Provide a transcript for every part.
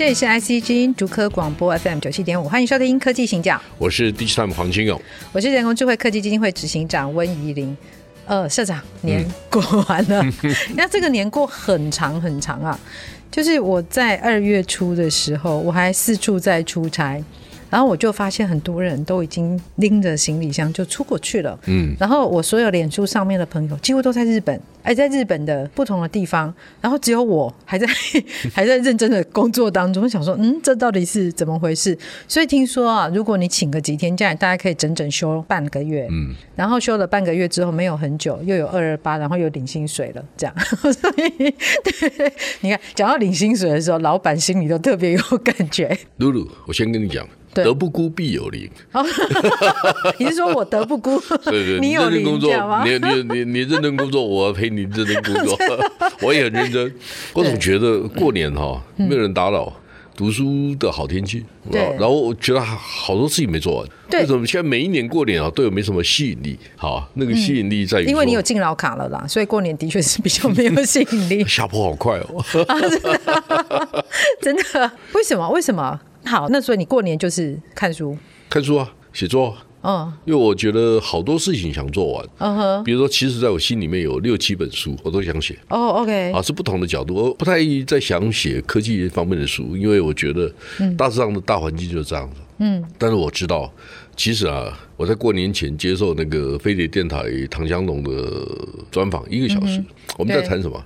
这里是 IC 之音竹科广播 FM 九七点五，欢迎收听科技行讲。我是 DigiTime 黄金勇，我是人工智慧科技基金会执行长温怡玲。呃，社长，年过完了，那、嗯、这个年过很长很长啊。就是我在二月初的时候，我还四处在出差。然后我就发现很多人都已经拎着行李箱就出国去了。嗯，然后我所有脸书上面的朋友几乎都在日本，哎，在日本的不同的地方，然后只有我还在 还在认真的工作当中。想说，嗯，这到底是怎么回事？所以听说啊，如果你请个几天假，大家可以整整休半个月。嗯，然后休了半个月之后，没有很久，又有二二八，然后又领薪水了，这样。所以，对，你看，讲到领薪水的时候，老板心里都特别有感觉。露露，我先跟你讲。德不孤，必有邻。你是说我德不孤？对对，你认真工作，你你你你认真工作，我要陪你认真工作。我也很认真。我总觉得过年哈，没有人打扰，读书的好天气。然后我觉得好多事情没做完。对。为什么现在每一年过年啊，都有没什么吸引力？好，那个吸引力在于，因为你有敬老卡了啦，所以过年的确是比较没有吸引力。下坡好快哦。真的？为什么？为什么？好，那所以你过年就是看书，看书啊，写作，啊。嗯，因为我觉得好多事情想做完，嗯哼，比如说，其实在我心里面有六七本书，我都想写，哦，OK，啊，是不同的角度，我不太在想写科技方面的书，因为我觉得，大致上的大环境就是这样子，嗯，但是我知道，其实啊，我在过年前接受那个飞碟电台唐湘龙的专访，一个小时，我们在谈什么？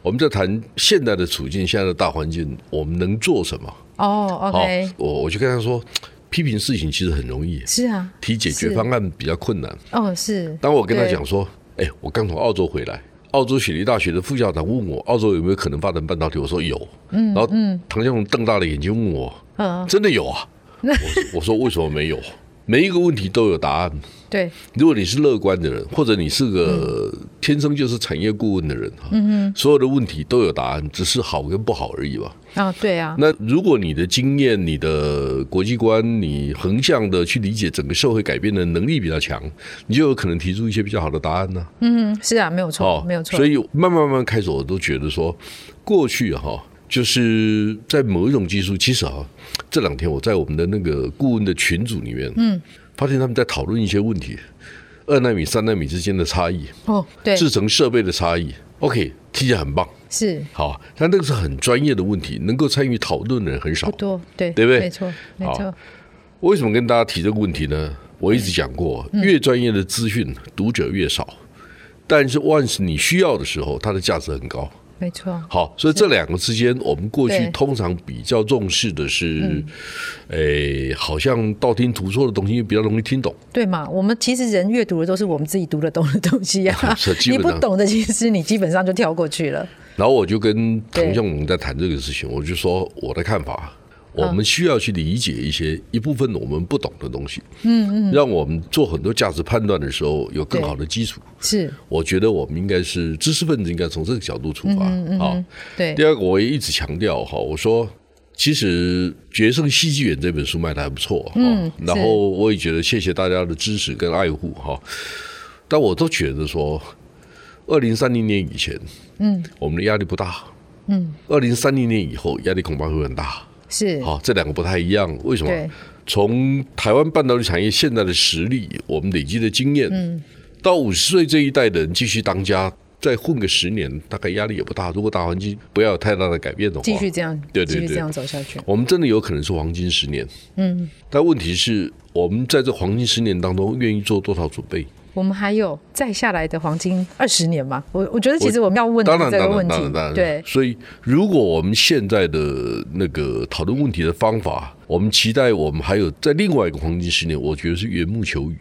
我们在谈现在的处境，现在的大环境，我们能做什么？哦、oh,，OK，我我就跟他说，批评事情其实很容易，是啊，提解决方案比较困难。哦，oh, 是。当我跟他讲说，哎，我刚从澳洲回来，澳洲雪梨大学的副校长问我，澳洲有没有可能发展半导体？我说有。嗯，然后唐湘龙瞪大了眼睛问我，嗯，真的有啊？我我说为什么没有？每一个问题都有答案。对，如果你是乐观的人，或者你是个天生就是产业顾问的人，嗯嗯，所有的问题都有答案，只是好跟不好而已吧。啊，对啊。那如果你的经验、你的国际观、你横向的去理解整个社会改变的能力比较强，你就有可能提出一些比较好的答案呢。嗯，是啊，没有错，没有错。所以慢慢慢慢开始，我都觉得说，过去哈，就是在某一种技术，其实啊，这两天我在我们的那个顾问的群组里面，嗯。发现他们在讨论一些问题，二纳米、三纳米之间的差异，哦，对，制成设备的差异，OK，听起来很棒，是好，但那个是很专业的问题，能够参与讨论的人很少，不多，对，对不对？没错，没错。为什么跟大家提这个问题呢？我一直讲过，越专业的资讯读者越少，但是万是你需要的时候，它的价值很高。没错，好，所以这两个之间，我们过去通常比较重视的是，诶，好像道听途说的东西比较容易听懂，对嘛？我们其实人阅读的都是我们自己读得懂的东西啊，你不懂的，其实你基本上就跳过去了。然后我就跟唐向龙在谈这个事情，我就说我的看法。我们需要去理解一些一部分我们不懂的东西，嗯嗯，让我们做很多价值判断的时候有更好的基础。是，我觉得我们应该是知识分子，应该从这个角度出发。啊，对。第二个，我也一直强调哈，我说其实《决胜戏剧院》这本书卖的还不错，嗯，然后我也觉得谢谢大家的支持跟爱护哈。但我都觉得说，二零三零年以前，嗯，我们的压力不大，嗯，二零三零年以后压力恐怕会很大。是好，这两个不太一样。为什么？从台湾半导体产业现在的实力，我们累积的经验，嗯，到五十岁这一代的人继续当家，再混个十年，大概压力也不大。如果大环境不要有太大的改变的话，继续这样，对对对，继续这样走下去，我们真的有可能是黄金十年。嗯，但问题是我们在这黄金十年当中，愿意做多少准备？我们还有再下来的黄金二十年吗？我我觉得其实我们要问的这个问题，对。所以，如果我们现在的那个讨论问题的方法，我们期待我们还有在另外一个黄金十年，我觉得是缘木求鱼。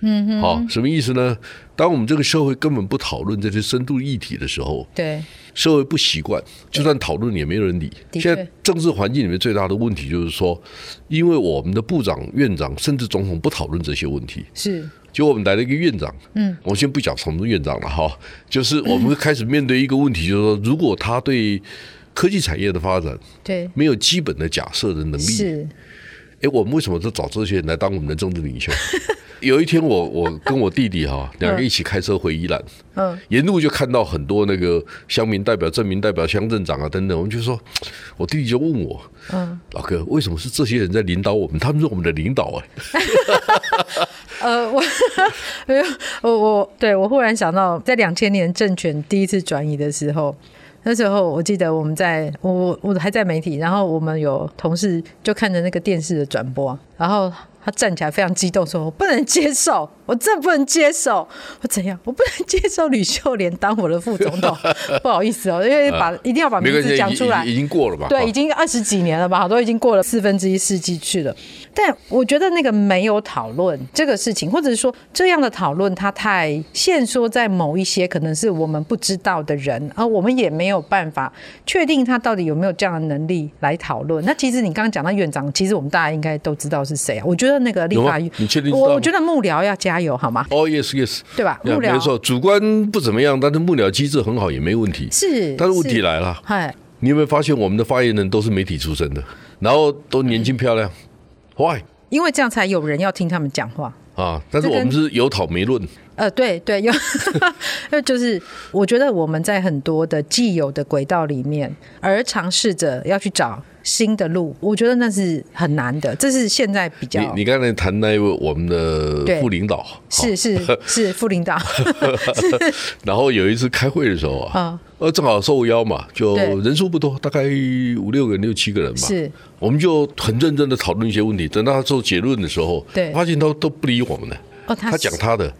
嗯哼。好，什么意思呢？当我们这个社会根本不讨论这些深度议题的时候，对，社会不习惯，就算讨论也没有人理。现在政治环境里面最大的问题就是说，因为我们的部长、院长甚至总统不讨论这些问题，是。就我们来了一个院长，嗯，我先不讲什么院长了哈，就是我们开始面对一个问题，就是说，如果他对科技产业的发展对没有基本的假设的能力，是，哎，我们为什么都找这些人来当我们的政治领袖？有一天我，我我跟我弟弟哈两个一起开车回宜兰，嗯，沿路就看到很多那个乡民代表、镇民代表、乡镇长啊等等，我们就说，我弟弟就问我，嗯，老哥，为什么是这些人在领导我们？他们是我们的领导哎。呃，我 没有，我我对我忽然想到，在两千年政权第一次转移的时候，那时候我记得我们在我我还在媒体，然后我们有同事就看着那个电视的转播，然后。他站起来非常激动，说：“我不能接受，我真的不能接受。我怎样？我不能接受吕秀莲当我的副总统。不好意思哦，因为把一定要把名字讲出来。已经过了吧？对，已经二十几年了吧？好多已经过了四分之一世纪去了。但我觉得那个没有讨论这个事情，或者是说这样的讨论，它太限缩在某一些可能是我们不知道的人，而我们也没有办法确定他到底有没有这样的能力来讨论。那其实你刚刚讲到院长，其实我们大家应该都知道是谁啊？我觉得。那个立法院，你确定？我我觉得幕僚要加油，好吗？哦、oh,，yes yes，对吧？幕僚没错，主观不怎么样，但是幕僚机制很好，也没问题。是，但是问题来了，嗨，你有没有发现我们的发言人都是媒体出身的，然后都年轻漂亮？Why？因为这样才有人要听他们讲话啊！但是我们是有讨没论。呃，对对，有，就是我觉得我们在很多的既有的轨道里面，而尝试着要去找。新的路，我觉得那是很难的，这是现在比较。你你刚才谈那位我们的副领导，是是 是副领导。然后有一次开会的时候啊，呃，正好受邀嘛，就人数不多，大概五六个人、六七个人吧。是，我们就很认真的讨论一些问题。等到他做结论的时候，对，发现都都不理我们了。哦，他讲他的，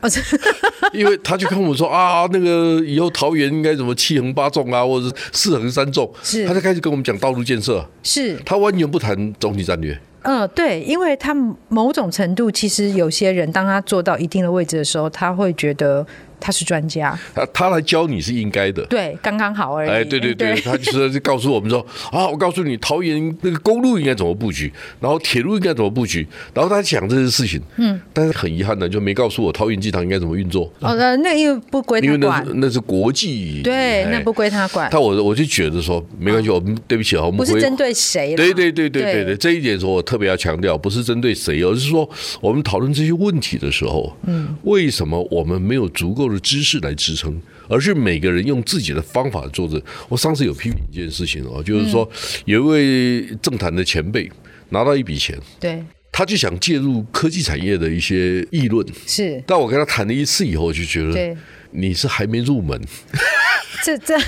因为他就跟我们说啊，那个以后桃园应该怎么七横八纵啊，或者是四横三纵，是，他就开始跟我们讲道路建设，是。他完全不谈总体战略。嗯，对，因为他某种程度，其实有些人当他做到一定的位置的时候，他会觉得。他是专家，他他来教你是应该的，对，刚刚好而已。哎，对对对，对。他就是告诉我们说 啊，我告诉你，桃园那个公路应该怎么布局，然后铁路应该怎么布局，然后他讲这些事情，嗯，但是很遗憾的，就没告诉我桃园机场应该怎么运作。哦，那那因为不归他管，因为那是那是国际，对，那不归他管。他我我就觉得说，没关系，我们对不起啊，我们不是针对谁，对对对对对。对，这一点说我特别要强调，不是针对谁，而是说我们讨论这些问题的时候，嗯，为什么我们没有足够的知识来？支撑，而是每个人用自己的方法做着。我上次有批评一件事情哦，就是说有一位政坛的前辈拿到一笔钱，对，他就想介入科技产业的一些议论，是。但我跟他谈了一次以后，就觉得你是还没入门，这这。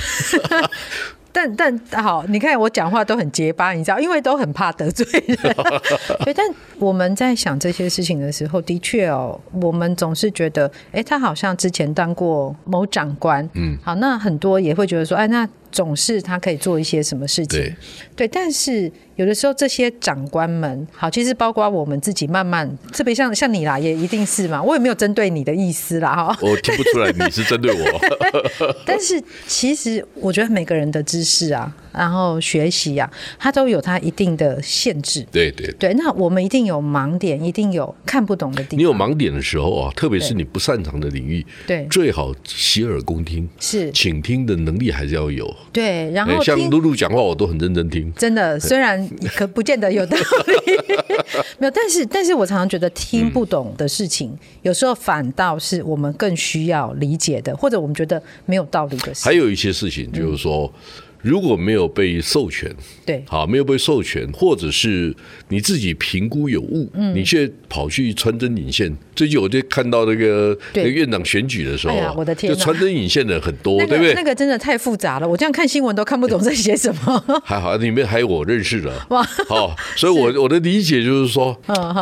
但但好，你看我讲话都很结巴，你知道，因为都很怕得罪人。对，但我们在想这些事情的时候，的确哦，我们总是觉得，哎，他好像之前当过某长官，嗯，好，那很多也会觉得说，哎，那。总是他可以做一些什么事情，对，对，但是有的时候这些长官们，好，其实包括我们自己，慢慢特别像像你啦，也一定是嘛，我也没有针对你的意思啦，哈，我听不出来你是针对我，但是其实我觉得每个人的知识啊。然后学习啊，它都有它一定的限制。对对对，那我们一定有盲点，一定有看不懂的地方。你有盲点的时候啊，特别是你不擅长的领域，对，最好洗耳恭听，是倾听的能力还是要有。对，然后像露露讲话，我都很认真听。真的，虽然可不见得有道理，没有，但是但是我常常觉得听不懂的事情，嗯，有时候反倒是我们更需要理解的，或者我们觉得没有道理的事。还有一些事情，就是说。嗯如果没有被授权，对，好，没有被授权，或者是你自己评估有误，嗯，你却跑去穿针引线。最近我就看到那个那个院长选举的时候，哎呀，我的天，就穿针引线的很多，对不对？那个真的太复杂了，我这样看新闻都看不懂在写什么。还好里面还有我认识的，哇，好，所以我我的理解就是说，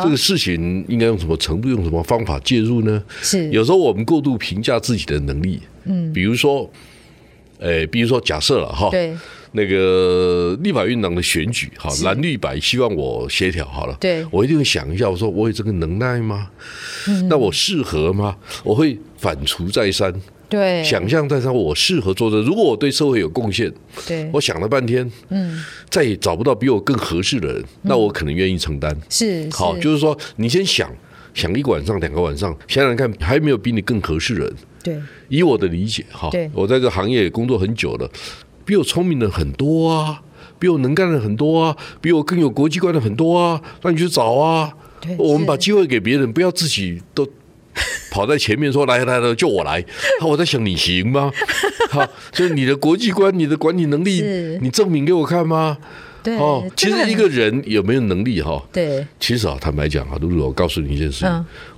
这个事情应该用什么程度、用什么方法介入呢？是有时候我们过度评价自己的能力，嗯，比如说。诶，比如说假设了哈，对，那个立法院长的选举，哈，蓝绿白希望我协调好了，对，我一定会想一下，我说我有这个能耐吗？嗯，那我适合吗？我会反刍再三，对，想象再三，我适合做这。如果我对社会有贡献，对，我想了半天，嗯，再也找不到比我更合适的人，那我可能愿意承担。是，好，就是说你先想。想一个晚上、两个晚上，想想看，还没有比你更合适的人。对，以我的理解哈，我在这行业工作很久了，比我聪明的很多啊，比我能干的很多啊，比我更有国际观的很多啊，那你去找啊。我们把机会给别人，不要自己都跑在前面说来来来，就我来。我在想你行吗？好，就是你的国际观、你的管理能力，你证明给我看吗？对哦，其实一个人有没有能力哈？对，其实啊，坦白讲啊，露露，我告诉你一件事，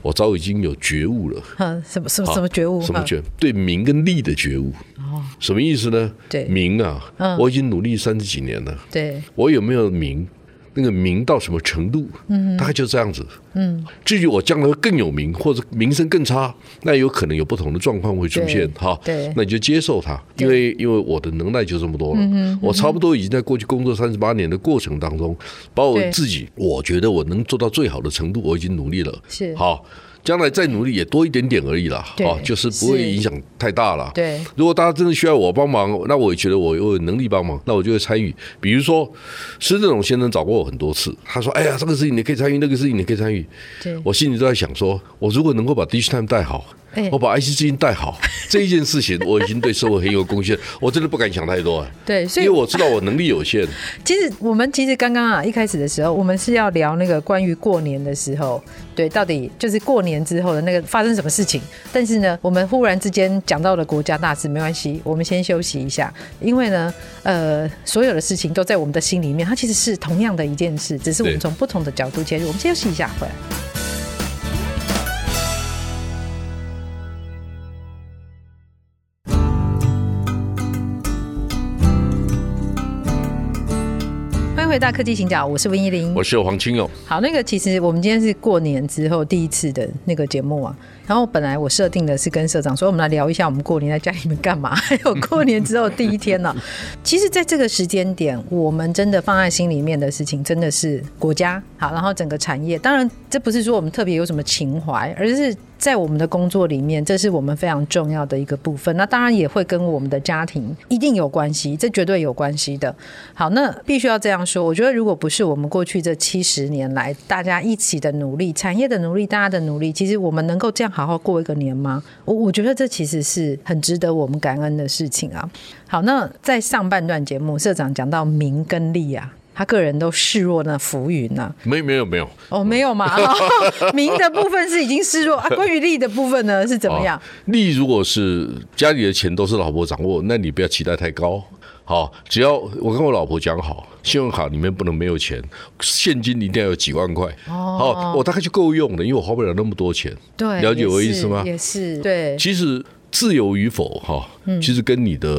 我早已经有觉悟了。嗯，什么什么什么觉悟？什么觉？对名跟利的觉悟。哦，什么意思呢？对，名啊，我已经努力三十几年了。对，我有没有名？那个名到什么程度？嗯，大概就这样子。嗯，至于我将来会更有名，或者名声更差，那有可能有不同的状况会出现。哈，对，那你就接受它，因为因为我的能耐就这么多了。嗯，我差不多已经在过去工作三十八年的过程当中，把我自己我觉得我能做到最好的程度，我已经努力了。是好。将来再努力也多一点点而已啦，好，就是不会影响太大了。对，如果大家真的需要我帮忙，那我也觉得我有能力帮忙，那我就会参与。比如说施正荣先生找过我很多次，他说：“哎呀，这个事情你可以参与，那个事情你可以参与。”对，我心里都在想说，我如果能够把 Digitime 带好。我把 IC 之音带好 这一件事情，我已经对社会很有贡献。我真的不敢想太多啊。对，所以因为我知道我能力有限。其实我们其实刚刚啊一开始的时候，我们是要聊那个关于过年的时候，对，到底就是过年之后的那个发生什么事情。但是呢，我们忽然之间讲到了国家大事，没关系，我们先休息一下。因为呢，呃，所有的事情都在我们的心里面，它其实是同样的一件事，只是我们从不同的角度切入。我们先休息一下，回来。回到科技行脚，我是温怡玲，我是黄清勇。好，那个其实我们今天是过年之后第一次的那个节目啊。然后本来我设定的是跟社长说，我们来聊一下我们过年在家里面干嘛，还有过年之后第一天呢、其实，在这个时间点，我们真的放在心里面的事情，真的是国家好，然后整个产业。当然，这不是说我们特别有什么情怀，而是在我们的工作里面，这是我们非常重要的一个部分。那当然也会跟我们的家庭一定有关系，这绝对有关系的。好，那必须要这样说。我觉得，如果不是我们过去这七十年来大家一起的努力，产业的努力，大家的努力，其实我们能够这样。好好过一个年吗？我我觉得这其实是很值得我们感恩的事情啊。好，那在上半段节目，社长讲到名跟利啊，他个人都示弱那浮云呐。没没有没有哦，没有嘛。名的部分是已经示弱啊，关于利的部分呢是怎么样？利如果是家里的钱都是老婆掌握，那你不要期待太高。好，只要我跟我老婆讲好，信用卡里面不能没有钱，现金一定要有几万块。哦，好，我大概就够用了，因为我花不了那么多钱。对，了解我的意思吗？也是，对。其实自由与否，哈，其实跟你的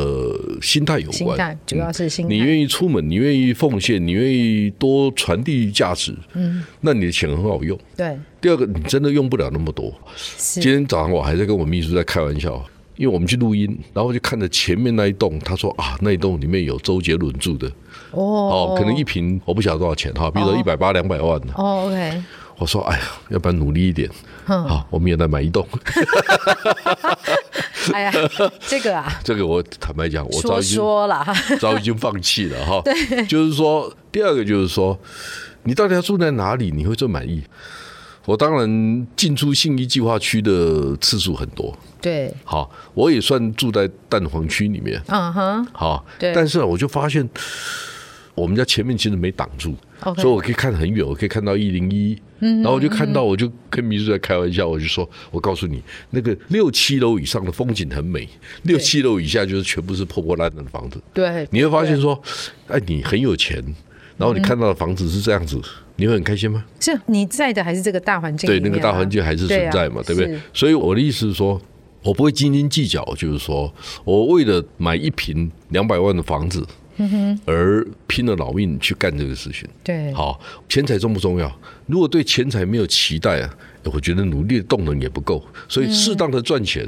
心态有关。心态主要是心态。你愿意出门，你愿意奉献，你愿意多传递价值，嗯，那你的钱很好用。对。第二个，你真的用不了那么多。今天早上我还在跟我秘书在开玩笑。因为我们去录音，然后就看着前面那一栋，他说啊，那一栋里面有周杰伦住的。哦，哦，可能一平我不晓得多少钱哈，比如说一百八两百万的哦，OK。我说哎呀，要不然努力一点，好，我们也来买一栋。哎呀，这个啊，这个我坦白讲，我早已经说了，早已经放弃了哈。对，就是说，第二个就是说，你到底要住在哪里，你会最满意？我当然进出信义计划区的次数很多，对，好，我也算住在蛋黄区里面，嗯哼，好，对，但是我就发现我们家前面其实没挡住，Okay. 所以我可以看很远，我可以看到一零一，然后我就看到，我就跟秘书在开玩笑，我就说，我告诉你，那个六七楼以上的风景很美，六七楼以下就是全部是破破烂烂的房子，对，你会发现说，哎，你很有钱，然后你看到的房子是这样子。你会很开心吗？是你在的还是这个大环境？对，那个大环境还是存在嘛，对，不对？所以我的意思是说，我不会斤斤计较，就是说我为了买一平两百万的房子，而拼了老命去干这个事情。对，好，钱财重不重要？如果对钱财没有期待啊，我觉得努力的动能也不够，所以适当的赚钱。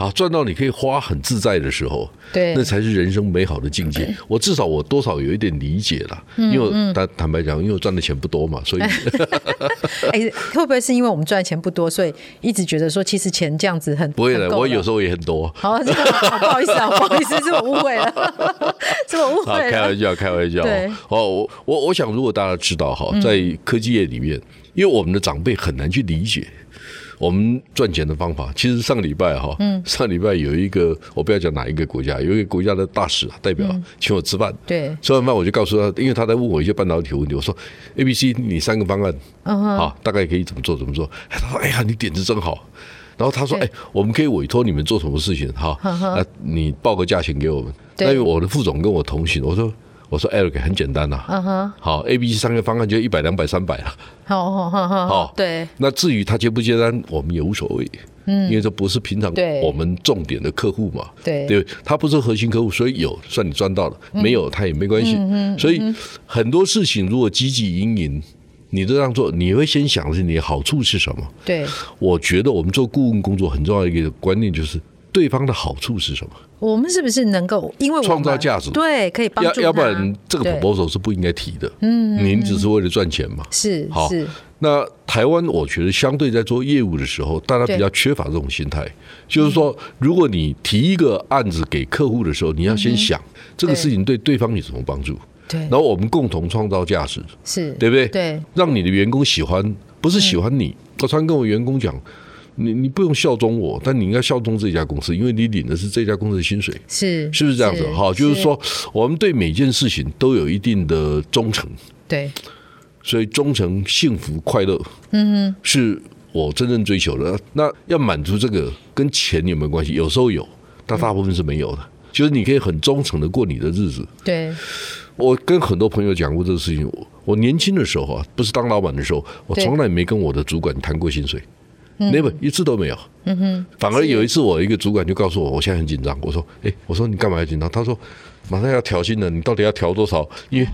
好，赚到你可以花很自在的时候，对，那才是人生美好的境界。我至少我多少有一点理解了，因为坦坦白讲，因为我赚的钱不多嘛，所以 哎，会不会是因为我们赚的钱不多，所以一直觉得说，其实钱这样子很不会的，我有时候也很多。好，不好意思啊，不好意思，是我误会了，是我误会了。开玩笑，开玩笑。对，哦，我我我想，如果大家知道哈，在科技业里面，嗯、因为我们的长辈很难去理解。我们赚钱的方法，其实上个礼拜哈，上礼拜有一个，我不要讲哪一个国家，有一个国家的大使代表请我吃饭，对，吃完饭我就告诉他，因为他在问我一些半导体问题，我说 A、B、C，你三个方案，好，大概可以怎么做怎么做。他说：“哎呀，你点子真好。”然后他说：“哎，我们可以委托你们做什么事情？哈，那你报个价钱给我们。那我的副总跟我同行，我说。”我说 Eric 很简单呐，好 A、B、C 三个方案就一百、两百、三百了。好好好好，对。那至于他接不接单，我们也无所谓，嗯，因为这不是平常我们重点的客户嘛，对对，他不是核心客户，所以有算你赚到了，没有他也没关系。嗯所以很多事情如果积极营营，你这样做，你会先想的是你的好处是什么？对，我觉得我们做顾问工作很重要的一个观念就是。对方的好处是什么？我们是不是能够因为创造价值？对，可以帮助。要要不然这个 proposal 是不应该提的。嗯，您只是为了赚钱嘛？是好。那台湾我觉得相对在做业务的时候，大家比较缺乏这种心态，就是说，如果你提一个案子给客户的时候，你要先想这个事情对对方有什么帮助？对，然后我们共同创造价值，是对不对？对，让你的员工喜欢，不是喜欢你。我常跟我员工讲。你你不用效忠我，但你应该效忠这家公司，因为你领的是这家公司的薪水，是是不是这样子？哈，就是说，我们对每件事情都有一定的忠诚，对，所以忠诚、幸福、快乐，嗯哼，是我真正追求的。那要满足这个，跟钱有没有关系？有时候有，但大部分是没有的。就是你可以很忠诚的过你的日子。对，我跟很多朋友讲过这个事情。我我年轻的时候啊，不是当老板的时候，我从来没跟我的主管谈过薪水。Never 一次都没有，嗯哼，反而有一次，我一个主管就告诉我，我现在很紧张。我说，哎，我说你干嘛要紧张？他说，马上要调薪了，你到底要调多少？因为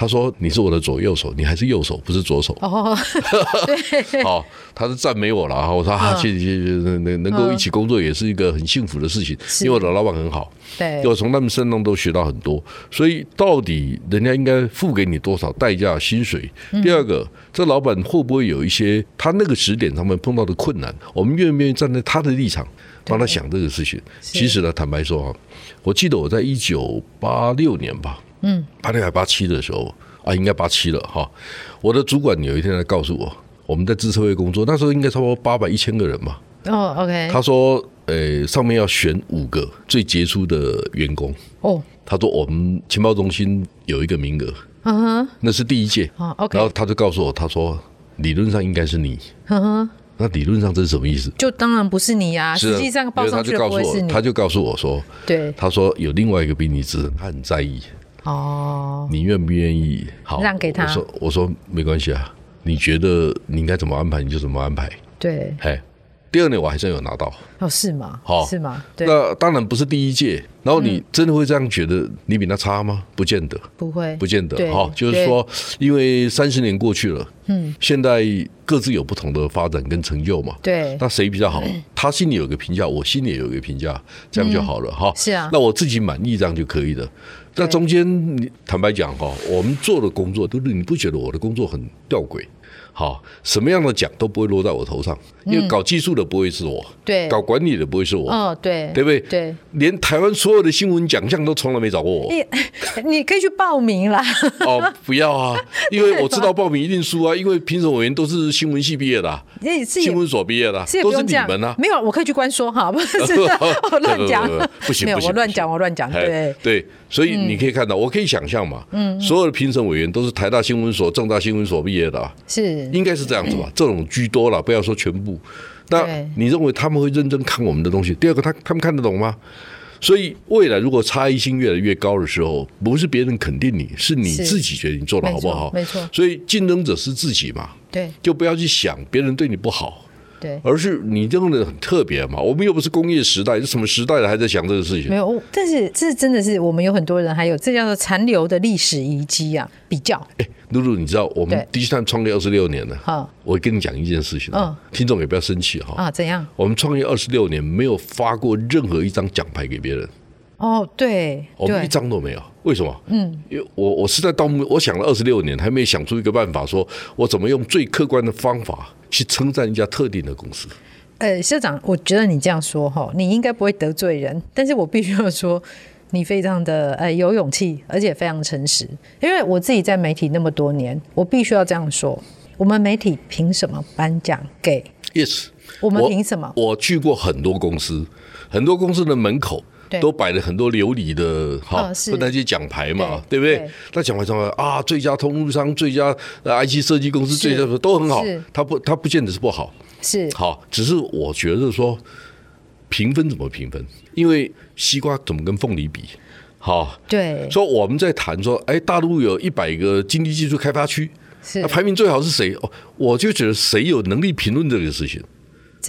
他说你是我的左右手，你还是右手，不是左手。哦，对，好，他是赞美我了。我说啊，谢谢谢谢，能能够一起工作也是一个很幸福的事情，因为我的老板很好。对，我从他们身上都学到很多。所以到底人家应该付给你多少代价、薪水？第二个，这老板会不会有一些他那个时点他们碰到的困难？我们愿不愿意站在他的立场帮他想这个事情？其实呢，坦白说啊，我记得我在一九八六年吧。嗯，八六还八七的时候啊，应该八七了哈。我的主管有一天来告诉我，我们在资策会工作，那时候应该差不多八百一千个人嘛。哦，OK。他说，呃，上面要选五个最杰出的员工。哦，他说我们情报中心有一个名额。嗯哼，那是第一届。哦，OK。然后他就告诉我，他说理论上应该是你。嗯哼，那理论上这是什么意思？就当然不是你呀，实际上报上去的不会是你。他就告诉我说，对，他说有另外一个比你资深，他很在意。哦，你愿不愿意好让给他？我说我说没关系啊，你觉得你应该怎么安排你就怎么安排。对，嘿，第二年我还真有拿到。哦，是吗？好，是吗？对，那当然不是第一届。然后你真的会这样觉得你比他差吗？不见得，不会，不见得。哦，就是说，因为三十年过去了，嗯，现在各自有不同的发展跟成就嘛。对，那谁比较好？他心里有个评价，我心里也有个评价，这样就好了哈。是啊，那我自己满意这样就可以了。那中间，你坦白讲哈，我们做的工作都是你不觉得我的工作很吊诡？好，什么样的奖都不会落在我头上，因为搞技术的不会是我，对，搞管理的不会是我，哦，对，对不对？对，连台湾所有的新闻奖项都从来没找过我。你 你可以去报名啦。哦，不要啊，因为我知道报名一定输啊，因为评审委员都是新闻系毕业的，新闻所毕业的，都是你们啊。没有，我可以去关说哈，不是乱讲，不行不行，我乱讲我乱讲，对对。所以你可以看到，我可以想象嘛，嗯，所有的评审委员都是台大新闻所、政大新闻所毕业的，是，应该是这样子吧？这种居多了，不要说全部。那你认为他们会认真看我们的东西？第二个，他他们看得懂吗？所以未来如果差异性越来越高的时候，不是别人肯定你，是你自己决定你做的好不好？没错。所以竞争者是自己嘛，对，就不要去想别人对你不好。对，而是你这样的很特别嘛？我们又不是工业时代，是什么时代了还在想这个事情？没有，但是这真的是我们有很多人，还有这叫做残留的历史遗迹啊。比较，哎，露露，你知道我们第一站创业二十六年了。好，我跟你讲一件事情，嗯，听众也不要生气哈。啊，怎样？我们创业二十六年没有发过任何一张奖牌给别人。哦，对，我们一张都没有。为什么？嗯，因为我我是在盗墓，我想了二十六年，还没想出一个办法，说我怎么用最客观的方法。去称赞一家特定的公司，呃，社长，我觉得你这样说哈，你应该不会得罪人，但是我必须要说，你非常的呃有勇气，而且非常诚实。因为我自己在媒体那么多年，我必须要这样说：我们媒体凭什么颁奖给？Yes，我们凭什么我？我去过很多公司，很多公司的门口都摆了很多琉璃的哈，不那些奖牌嘛，对，不对？那奖牌上面啊，最佳通路商、最佳 IC 设计公司、最佳都很好，它不它不见得是不好，是好，只是我觉得说。评分怎么评分？因为西瓜怎么跟凤梨比？好，对，说我们在谈说，哎，大陆有一百个经济技术开发区，是排名最好是谁？哦，我就觉得谁有能力评论这个事情？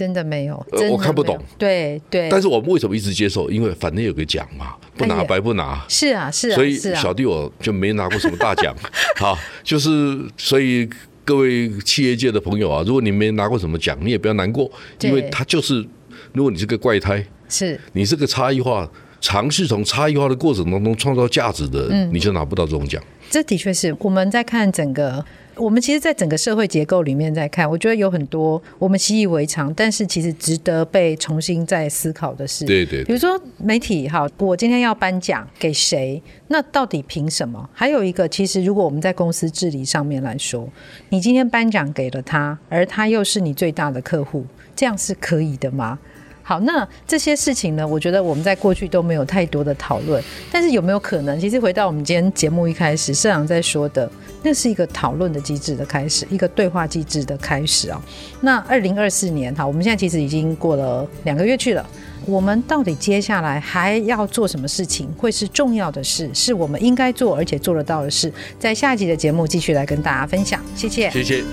真的没有，我看不懂。对对。但是我们为什么一直接受？因为反正有个奖嘛，不拿白不拿。是啊是啊。所以小弟我就没拿过什么大奖。好，就是所以各位企业界的朋友啊，如果你没拿过什么奖，你也不要难过，因为他就是。如果你是个怪胎，是你是个差异化，尝试从差异化的过程当中创造价值的，嗯，你就拿不到这种奖。这的确是我们在看整个，我们其实，在整个社会结构里面在看，我觉得有很多我们习以为常，但是其实值得被重新再思考的事。对对，对，比如说媒体，哈，我今天要颁奖给谁？那到底凭什么？还有一个，其实如果我们在公司治理上面来说，你今天颁奖给了他，而他又是你最大的客户，这样是可以的吗？好，那这些事情呢，我觉得我们在过去都没有太多的讨论。但是有没有可能，其实回到我们今天节目一开始，社长在说的，那是一个讨论的机制的开始，一个对话机制的开始啊。那二零二四年，哈，我们现在其实已经过了两个月去了，我们到底接下来还要做什么事情，会是重要的事，是我们应该做而且做得到的事，在下一集的节目继续来跟大家分享。谢谢，谢谢。